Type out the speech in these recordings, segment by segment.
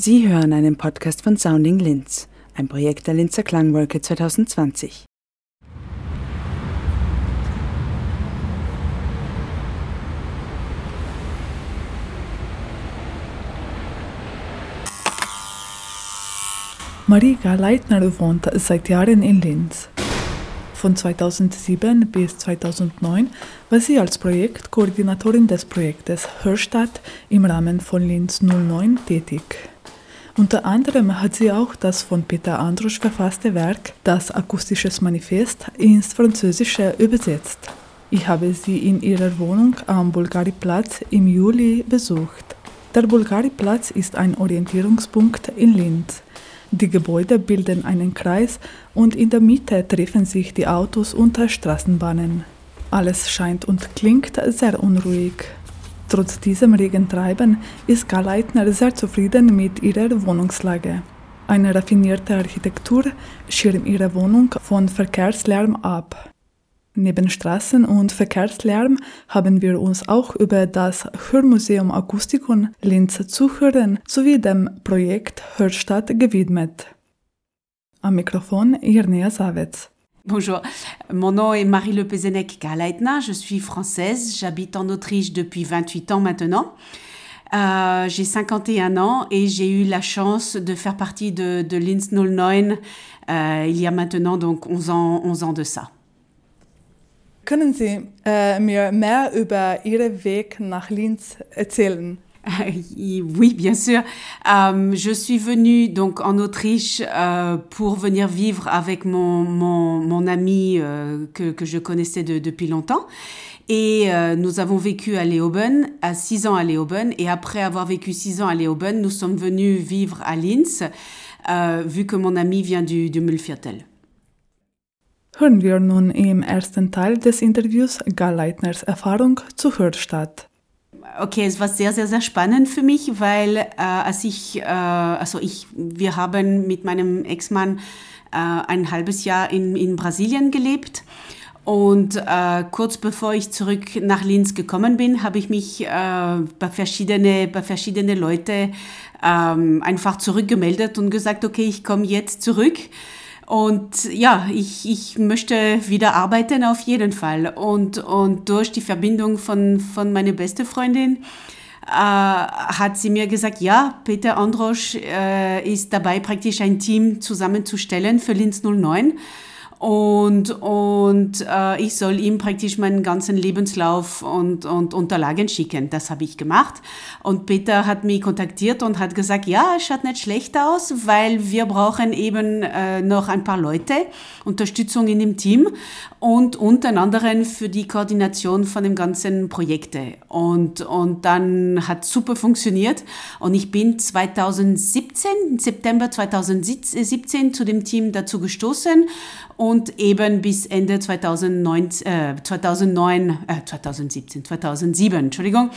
Sie hören einen Podcast von Sounding Linz, ein Projekt der Linzer Klangwolke 2020. Marika Leitner wohnt seit Jahren in Linz. Von 2007 bis 2009 war sie als Projektkoordinatorin des Projektes Hörstadt im Rahmen von Linz 09 tätig. Unter anderem hat sie auch das von Peter Andrusch verfasste Werk Das akustisches Manifest ins Französische übersetzt. Ich habe sie in ihrer Wohnung am Bulgariplatz im Juli besucht. Der Bulgariplatz ist ein Orientierungspunkt in Linz. Die Gebäude bilden einen Kreis und in der Mitte treffen sich die Autos und Straßenbahnen. Alles scheint und klingt sehr unruhig. Trotz diesem Regentreiben ist Karl Leitner sehr zufrieden mit ihrer Wohnungslage. Eine raffinierte Architektur schirmt ihre Wohnung von Verkehrslärm ab. Neben Straßen- und Verkehrslärm haben wir uns auch über das Hörmuseum Akustikon Linz Zuhören sowie dem Projekt Hörstadt gewidmet. Am Mikrofon Irnea Savets. Bonjour, mon nom est Marie-Le Pezenec Kalaitna, je suis française, j'habite en Autriche depuis 28 ans maintenant. Euh, j'ai 51 ans et j'ai eu la chance de faire partie de, de Linz 09 euh, il y a maintenant donc 11 ans, 11 ans de ça. Können Sie äh, mir mehr über Ihren Weg nach Linz erzählen? Oui, bien sûr. Euh, je suis venue donc en Autriche euh, pour venir vivre avec mon, mon, mon ami euh, que, que, je connaissais de, depuis longtemps. Et nous avons vécu à Leoben, à six ans à Leoben. Et après avoir vécu six ans à Leoben, nous sommes venus vivre à Linz, vu que mon ami vient du, du Müllviertel. Hören wir nun im ersten Teil des Interviews Gal Leitners Erfahrung zu Hörstadt. Okay, es war sehr, sehr, sehr spannend für mich, weil äh, als ich, äh, also ich, wir haben mit meinem Ex-Mann äh, ein halbes Jahr in, in Brasilien gelebt. Und äh, kurz bevor ich zurück nach Linz gekommen bin, habe ich mich äh, bei verschiedene, bei verschiedene Leute ähm, einfach zurückgemeldet und gesagt, okay, ich komme jetzt zurück. Und ja, ich, ich möchte wieder arbeiten auf jeden Fall. Und, und durch die Verbindung von, von meiner beste Freundin äh, hat sie mir gesagt, ja, Peter Androsch äh, ist dabei, praktisch ein Team zusammenzustellen für Linz 09. Und, und äh, ich soll ihm praktisch meinen ganzen Lebenslauf und, und Unterlagen schicken. Das habe ich gemacht. Und Peter hat mich kontaktiert und hat gesagt, ja, es schaut nicht schlecht aus, weil wir brauchen eben äh, noch ein paar Leute, Unterstützung in dem Team und unter anderem für die Koordination von dem ganzen Projekte. Und, und dann hat super funktioniert. Und ich bin 2017, September 2017 zu dem Team dazu gestoßen und eben bis Ende 2009, äh, 2009 äh, 2017, 2007, Entschuldigung,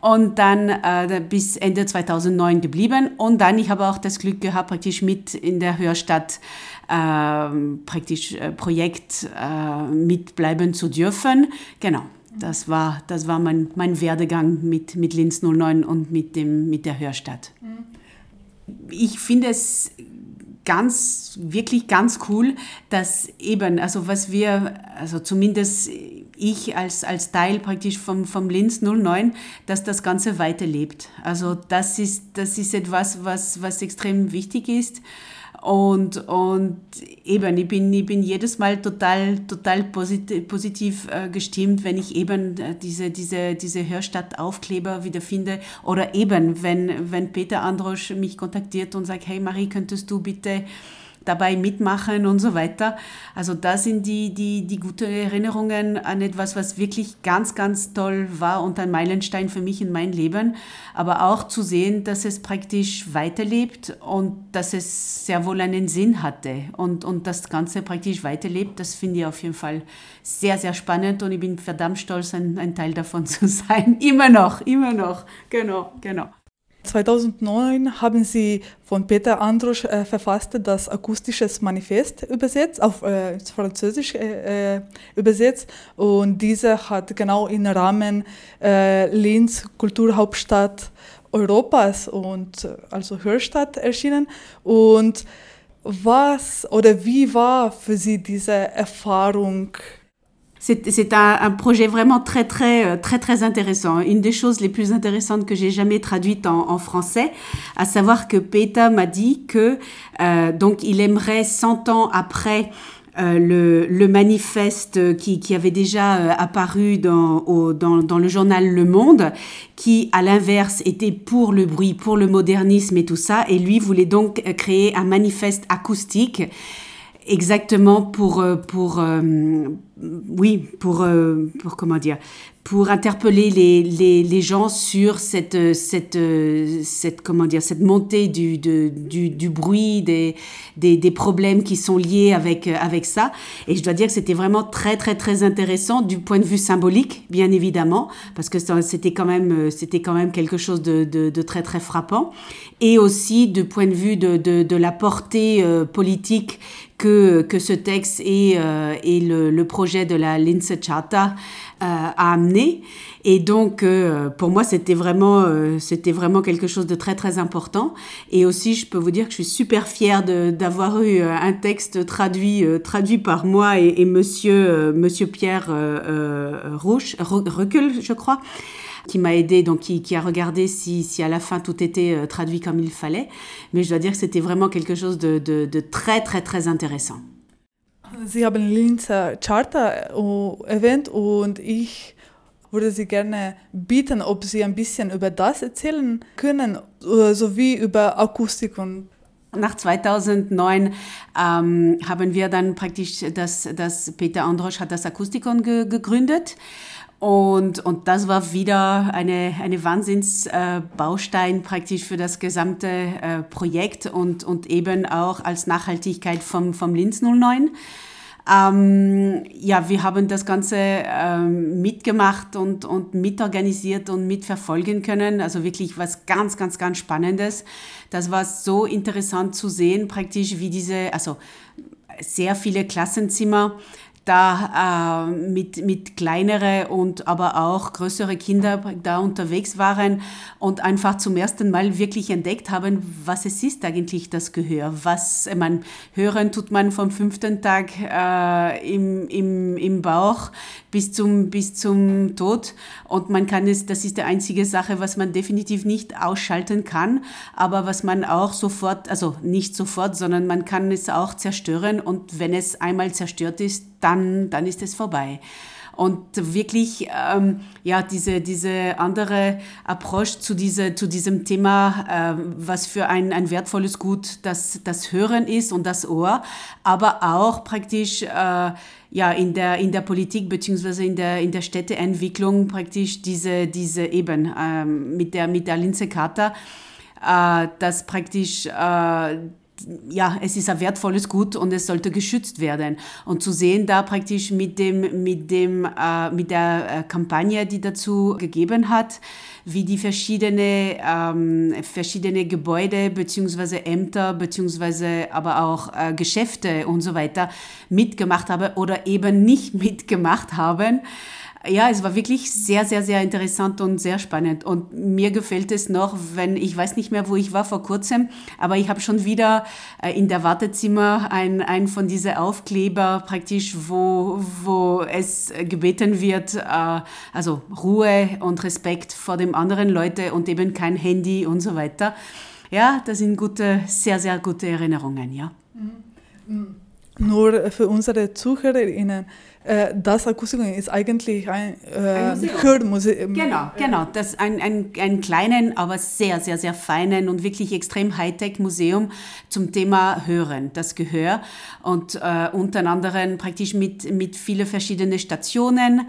und dann äh, bis Ende 2009 geblieben. Und dann, ich habe auch das Glück gehabt, praktisch mit in der Hörstadt äh, praktisch äh, Projekt äh, mitbleiben zu dürfen. Genau. Das war, das war mein, mein Werdegang mit, mit Linz 09 und mit, dem, mit der Hörstadt. Ich finde es ganz, wirklich ganz cool, dass eben, also was wir, also zumindest ich als, als Teil praktisch vom, vom Linz 09, dass das Ganze weiterlebt. Also das ist, das ist etwas, was, was extrem wichtig ist. Und, und eben, ich bin, ich bin jedes Mal total, total positiv, positiv äh, gestimmt, wenn ich eben äh, diese, diese, diese Hörstadt-Aufkleber wiederfinde. Oder eben, wenn, wenn Peter Androsch mich kontaktiert und sagt, hey Marie, könntest du bitte dabei mitmachen und so weiter. Also da sind die, die, die guten Erinnerungen an etwas, was wirklich ganz, ganz toll war und ein Meilenstein für mich in mein Leben. Aber auch zu sehen, dass es praktisch weiterlebt und dass es sehr wohl einen Sinn hatte und, und das Ganze praktisch weiterlebt, das finde ich auf jeden Fall sehr, sehr spannend und ich bin verdammt stolz, ein, ein Teil davon zu sein. Immer noch, immer noch. Genau, genau. 2009 haben Sie von Peter Androsch äh, verfasst das akustisches Manifest übersetzt, auf äh, Französisch äh, äh, übersetzt. Und diese hat genau im Rahmen äh, Linz Kulturhauptstadt Europas und also Hörstadt erschienen. Und was oder wie war für Sie diese Erfahrung? C'est un, un, projet vraiment très, très, euh, très, très intéressant. Une des choses les plus intéressantes que j'ai jamais traduites en, en, français, à savoir que Peta m'a dit que, euh, donc, il aimerait 100 ans après euh, le, le, manifeste qui, qui, avait déjà euh, apparu dans, au, dans, dans, le journal Le Monde, qui, à l'inverse, était pour le bruit, pour le modernisme et tout ça. Et lui voulait donc créer un manifeste acoustique exactement pour, euh, pour, oui, pour, pour comment dire, pour interpeller les, les, les, gens sur cette, cette, cette, comment dire, cette montée du, de, du, du, bruit, des, des, des, problèmes qui sont liés avec, avec ça. Et je dois dire que c'était vraiment très, très, très intéressant du point de vue symbolique, bien évidemment, parce que c'était quand même, c'était quand même quelque chose de, de, de, très, très frappant. Et aussi du point de vue de, de, de la portée euh, politique que, que ce texte et, euh, et le, le, projet de la Lince Charta euh, a amené. Et donc, euh, pour moi, c'était vraiment, euh, c'était vraiment quelque chose de très, très important. Et aussi, je peux vous dire que je suis super fière d'avoir eu un texte traduit, traduit par moi et, et monsieur, monsieur Pierre Rouche, Recul, je crois qui m'a aidé, donc qui, qui, a regardé si, si à la fin tout était traduit comme il fallait. Mais je dois dire que c'était vraiment quelque chose de, de, de très, très, très intéressant. Sie haben Linzer Charta erwähnt und ich würde Sie gerne bitten, ob Sie ein bisschen über das erzählen können, sowie über Akustik und nach 2009 ähm, haben wir dann praktisch das, das Peter Androsch hat das Akustikon ge gegründet. Und, und das war wieder eine, eine Wahnsinnsbaustein äh, praktisch für das gesamte äh, Projekt und, und eben auch als Nachhaltigkeit vom, vom Linz 09. Ähm, ja, wir haben das Ganze ähm, mitgemacht und, und mitorganisiert und mitverfolgen können. Also wirklich was ganz, ganz, ganz Spannendes. Das war so interessant zu sehen, praktisch wie diese, also sehr viele Klassenzimmer da äh, mit, mit kleinere und aber auch größere Kinder da unterwegs waren und einfach zum ersten Mal wirklich entdeckt haben, was es ist eigentlich das Gehör. Was man hören tut man vom fünften Tag äh, im, im, im Bauch bis zum, bis zum Tod und man kann es, das ist die einzige Sache, was man definitiv nicht ausschalten kann, aber was man auch sofort, also nicht sofort, sondern man kann es auch zerstören und wenn es einmal zerstört ist, dann, dann ist es vorbei. Und wirklich, ähm, ja, diese, diese andere Approach zu, diese, zu diesem Thema, äh, was für ein, ein wertvolles Gut das, das Hören ist und das Ohr, aber auch praktisch, äh, ja, in der, in der Politik beziehungsweise in der, in der Städteentwicklung praktisch diese, diese eben, äh, mit der, mit der Linze Charta, äh, dass praktisch, äh, ja, es ist ein wertvolles Gut und es sollte geschützt werden. Und zu sehen da praktisch mit dem, mit dem, äh, mit der äh, Kampagne, die dazu gegeben hat, wie die verschiedene, ähm, verschiedene Gebäude beziehungsweise Ämter beziehungsweise aber auch äh, Geschäfte und so weiter mitgemacht haben oder eben nicht mitgemacht haben ja, es war wirklich sehr, sehr, sehr interessant und sehr spannend. Und mir gefällt es noch, wenn, ich weiß nicht mehr, wo ich war vor kurzem, aber ich habe schon wieder äh, in der Wartezimmer ein, ein von diesen Aufkleber praktisch, wo, wo es gebeten wird, äh, also Ruhe und Respekt vor dem anderen Leute und eben kein Handy und so weiter. Ja, das sind gute, sehr, sehr gute Erinnerungen, ja. Mhm. Nur für unsere ZuhörerInnen, äh, das Akustikum ist eigentlich ein, äh, ein Hörmuseum. Genau, genau. Das ein, ein, ein kleinen, aber sehr, sehr, sehr feinen und wirklich extrem Hightech-Museum zum Thema Hören, das Gehör. Und äh, unter anderem praktisch mit, mit vielen verschiedenen Stationen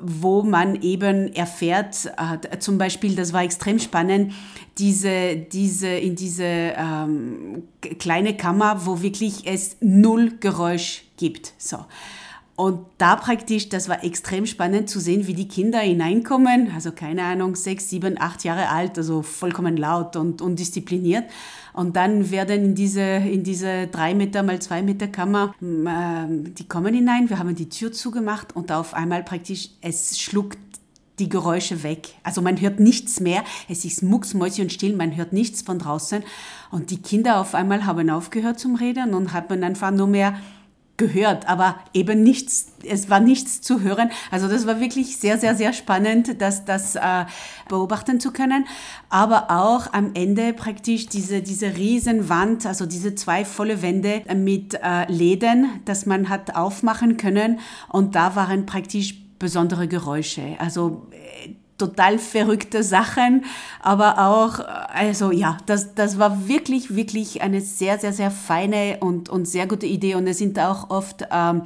wo man eben erfährt, äh, zum Beispiel, das war extrem spannend, diese, diese, in diese ähm, kleine Kammer, wo wirklich es null Geräusch gibt. So. Und da praktisch, das war extrem spannend zu sehen, wie die Kinder hineinkommen, also keine Ahnung, sechs, sieben, acht Jahre alt, also vollkommen laut und undiszipliniert. Und dann werden in diese, in diese drei Meter mal zwei Meter Kammer, äh, die kommen hinein, wir haben die Tür zugemacht und auf einmal praktisch, es schluckt die Geräusche weg. Also man hört nichts mehr. Es ist mucksmäuschen still, man hört nichts von draußen. Und die Kinder auf einmal haben aufgehört zum Reden und haben einfach nur mehr gehört, aber eben nichts, es war nichts zu hören. Also das war wirklich sehr, sehr, sehr spannend, das, das äh, beobachten zu können. Aber auch am Ende praktisch diese, diese Riesenwand, also diese zwei volle Wände mit äh, Läden, dass man hat aufmachen können. Und da waren praktisch besondere Geräusche. Also äh, total verrückte Sachen, aber auch, also ja, das, das war wirklich, wirklich eine sehr, sehr, sehr feine und, und sehr gute Idee. Und es sind auch oft ähm,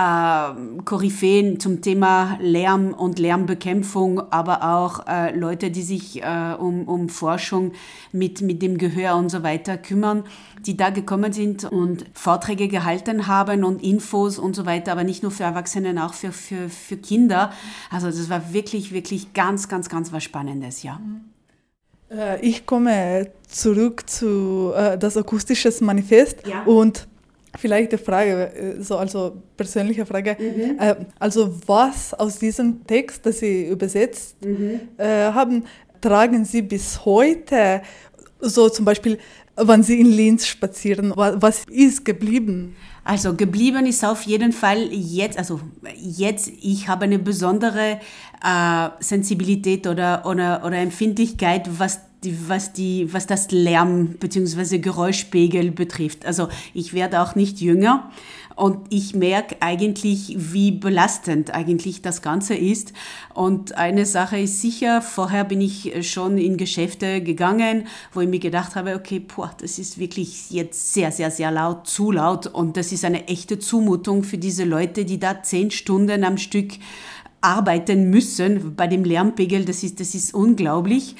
äh, Koryphäen zum Thema Lärm und Lärmbekämpfung, aber auch äh, Leute, die sich äh, um, um Forschung mit, mit dem Gehör und so weiter kümmern, die da gekommen sind und Vorträge gehalten haben und Infos und so weiter, aber nicht nur für Erwachsene, auch für, für, für Kinder. Also das war wirklich, wirklich ganz, ganz, ganz was Spannendes, ja. Äh, ich komme zurück zu äh, das akustische Manifest ja. und Vielleicht eine Frage, äh, so also persönliche Frage. Mhm. Äh, also was aus diesem Text, das Sie übersetzt mhm. äh, haben, tragen Sie bis heute? So zum Beispiel, wenn Sie in Linz spazieren, was ist geblieben? Also geblieben ist auf jeden Fall jetzt, also jetzt, ich habe eine besondere äh, Sensibilität oder, oder, oder Empfindlichkeit, was die, was, die, was das Lärm bzw. Geräuschpegel betrifft. Also ich werde auch nicht jünger und ich merke eigentlich, wie belastend eigentlich das Ganze ist. Und eine Sache ist sicher, vorher bin ich schon in Geschäfte gegangen, wo ich mir gedacht habe, okay, boah, das ist wirklich jetzt sehr, sehr, sehr laut, zu laut und das ist eine echte Zumutung für diese Leute, die da zehn Stunden am Stück arbeiten müssen bei dem Lärmpegel. Das ist, das ist unglaublich.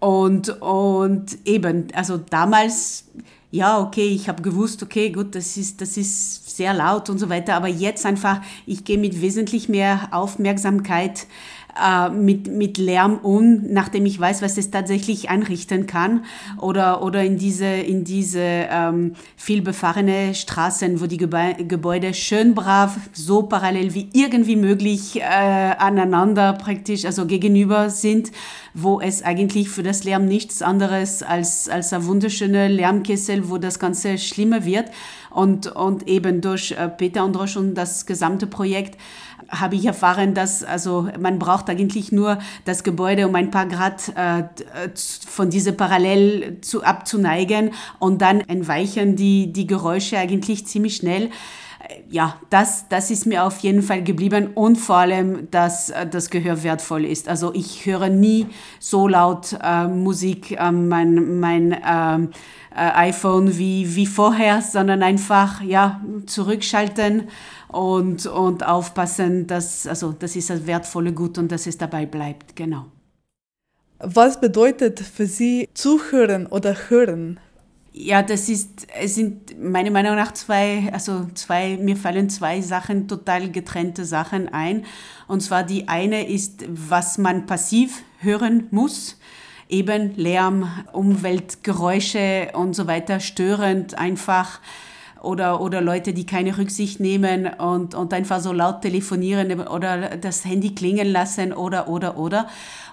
Und, und eben, also damals, ja, okay, ich habe gewusst, okay, gut, das ist, das ist sehr laut und so weiter, aber jetzt einfach, ich gehe mit wesentlich mehr Aufmerksamkeit äh, mit, mit Lärm um, nachdem ich weiß, was es tatsächlich anrichten kann. Oder, oder in diese, in diese ähm, vielbefahrene Straßen, wo die Gebäude schön brav, so parallel wie irgendwie möglich äh, aneinander praktisch, also gegenüber sind, wo es eigentlich für das Lärm nichts anderes als, als ein wunderschöner Lärmkessel, wo das Ganze schlimmer wird. Und, und eben durch äh, Peter Androsch und das gesamte Projekt habe ich erfahren, dass also man braucht eigentlich nur das Gebäude um ein paar Grad äh, von diese parallel zu, abzuneigen und dann entweichen die, die Geräusche eigentlich ziemlich schnell ja, das, das ist mir auf jeden Fall geblieben und vor allem, dass das Gehör wertvoll ist. Also ich höre nie so laut äh, Musik äh, mein, mein ähm, äh, iPhone wie, wie vorher, sondern einfach ja, zurückschalten und, und aufpassen, dass also, das ist das wertvolle Gut und dass es dabei bleibt. Genau. Was bedeutet für Sie zuhören oder hören? Ja, das ist, es sind meiner Meinung nach zwei, also zwei, mir fallen zwei Sachen, total getrennte Sachen ein. Und zwar die eine ist, was man passiv hören muss. Eben Lärm, Umweltgeräusche und so weiter, störend einfach oder, oder Leute, die keine Rücksicht nehmen und, und einfach so laut telefonieren oder das Handy klingen lassen oder, oder, oder.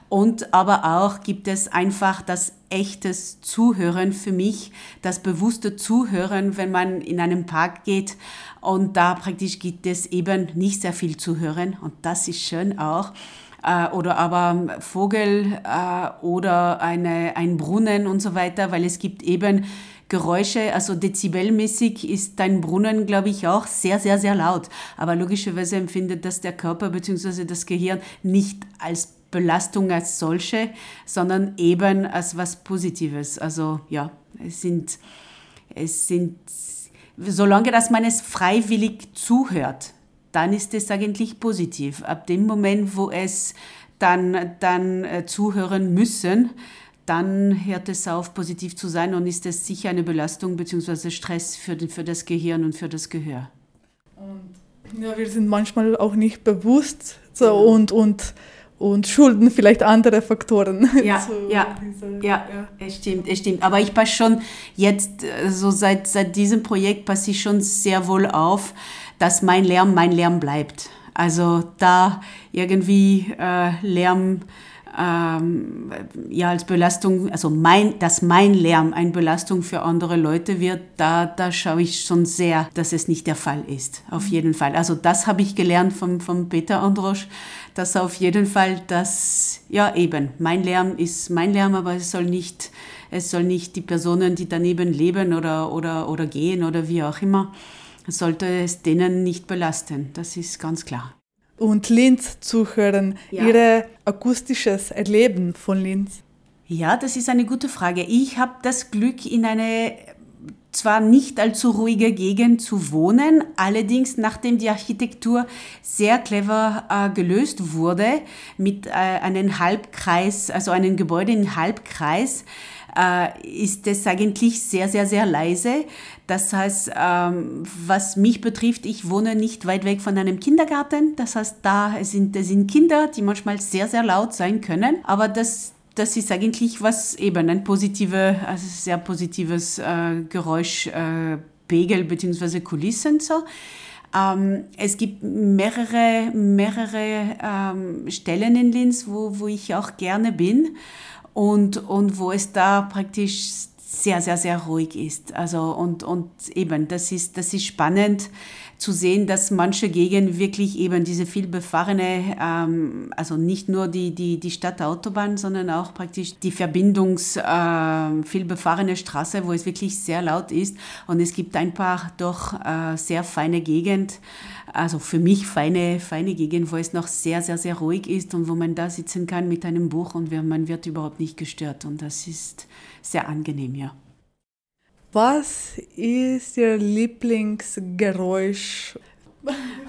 Und aber auch gibt es einfach das echtes Zuhören für mich, das bewusste Zuhören, wenn man in einem Park geht. Und da praktisch gibt es eben nicht sehr viel zu hören und das ist schön auch. Äh, oder aber Vogel äh, oder eine, ein Brunnen und so weiter, weil es gibt eben Geräusche, also dezibelmäßig ist dein Brunnen, glaube ich, auch sehr, sehr, sehr laut. Aber logischerweise empfindet das der Körper bzw. das Gehirn nicht als Belastung als solche, sondern eben als was Positives. Also ja, es sind, es sind, solange dass man es freiwillig zuhört, dann ist es eigentlich positiv. Ab dem Moment, wo es dann, dann äh, zuhören müssen, dann hört es auf, positiv zu sein und ist es sicher eine Belastung bzw. Stress für, den, für das Gehirn und für das Gehör. Und, ja, wir sind manchmal auch nicht bewusst so, ja. und, und und schulden vielleicht andere Faktoren. Ja, ja, dieser, ja, ja, es stimmt, es stimmt. Aber ich passe schon jetzt, äh, so seit, seit diesem Projekt passe ich schon sehr wohl auf, dass mein Lärm mein Lärm bleibt. Also da irgendwie äh, Lärm ähm, ja als Belastung, also mein, dass mein Lärm eine Belastung für andere Leute wird, da, da schaue ich schon sehr, dass es nicht der Fall ist. Auf mhm. jeden Fall. Also das habe ich gelernt vom, vom Peter Androsch, dass auf jeden Fall das, ja eben, mein Lärm ist mein Lärm, aber es soll nicht, es soll nicht die Personen, die daneben leben oder, oder, oder gehen oder wie auch immer, sollte es denen nicht belasten. Das ist ganz klar und Linz zu hören, ja. Ihr akustisches Erleben von Linz? Ja, das ist eine gute Frage. Ich habe das Glück, in eine zwar nicht allzu ruhige Gegend zu wohnen, allerdings nachdem die Architektur sehr clever äh, gelöst wurde mit äh, einem Halbkreis, also einem Gebäude in Halbkreis, ist es eigentlich sehr, sehr, sehr leise. Das heißt, ähm, was mich betrifft, ich wohne nicht weit weg von einem Kindergarten. Das heißt, da sind, da sind Kinder, die manchmal sehr, sehr laut sein können. Aber das, das ist eigentlich was eben ein positive, also sehr positives äh, Geräuschpegel äh, bzw. Kulissen so. Ähm, es gibt mehrere, mehrere ähm, Stellen in Linz, wo, wo ich auch gerne bin und, und wo es da praktisch sehr, sehr, sehr ruhig ist. Also und, und eben, das ist, das ist spannend zu sehen, dass manche Gegenden wirklich eben diese vielbefahrene, ähm, also nicht nur die, die, die Stadtautobahn, sondern auch praktisch die Verbindungs, äh, vielbefahrene Straße, wo es wirklich sehr laut ist. Und es gibt ein paar doch äh, sehr feine Gegenden, also für mich feine, feine Gegend, wo es noch sehr, sehr, sehr ruhig ist und wo man da sitzen kann mit einem Buch und man wird überhaupt nicht gestört. Und das ist sehr angenehm, ja. Was ist Ihr Lieblingsgeräusch?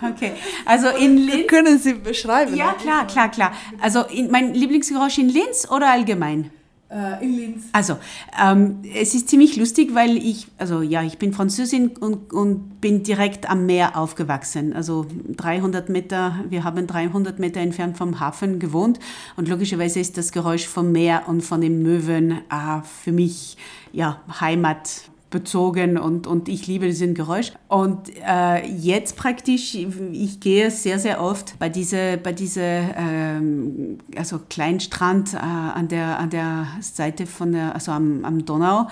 Okay, also in Linz. Können Sie beschreiben? Ja, klar, klar, klar. Also in, mein Lieblingsgeräusch in Linz oder allgemein? Äh, in Linz. Also, ähm, es ist ziemlich lustig, weil ich, also ja, ich bin Französin und, und bin direkt am Meer aufgewachsen. Also 300 Meter, wir haben 300 Meter entfernt vom Hafen gewohnt und logischerweise ist das Geräusch vom Meer und von den Möwen äh, für mich ja Heimat bezogen und, und ich liebe diesen Geräusch. Und äh, jetzt praktisch, ich gehe sehr, sehr oft bei dieser, bei diese, ähm, also kleinen Strand äh, an, der, an der Seite von der, also am, am Donau,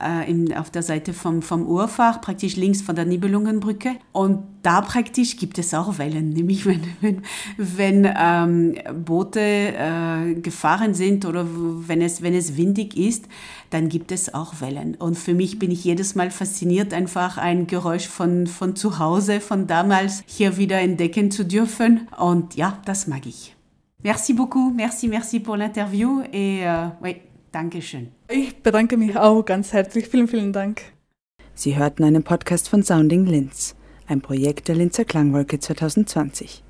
äh, in, auf der Seite vom, vom Urfach, praktisch links von der Nibelungenbrücke. Und da praktisch gibt es auch Wellen, nämlich wenn, wenn, wenn ähm, Boote äh, gefahren sind oder wenn es, wenn es windig ist, dann gibt es auch Wellen. Und für mich bin ich jedes Mal fasziniert, einfach ein Geräusch von, von zu Hause, von damals hier wieder entdecken zu dürfen. Und ja, das mag ich. Merci beaucoup, merci, merci pour l'interview et euh, oui, danke schön. Ich bedanke mich auch ganz herzlich. Vielen, vielen Dank. Sie hörten einen Podcast von Sounding Linz, ein Projekt der Linzer Klangwolke 2020.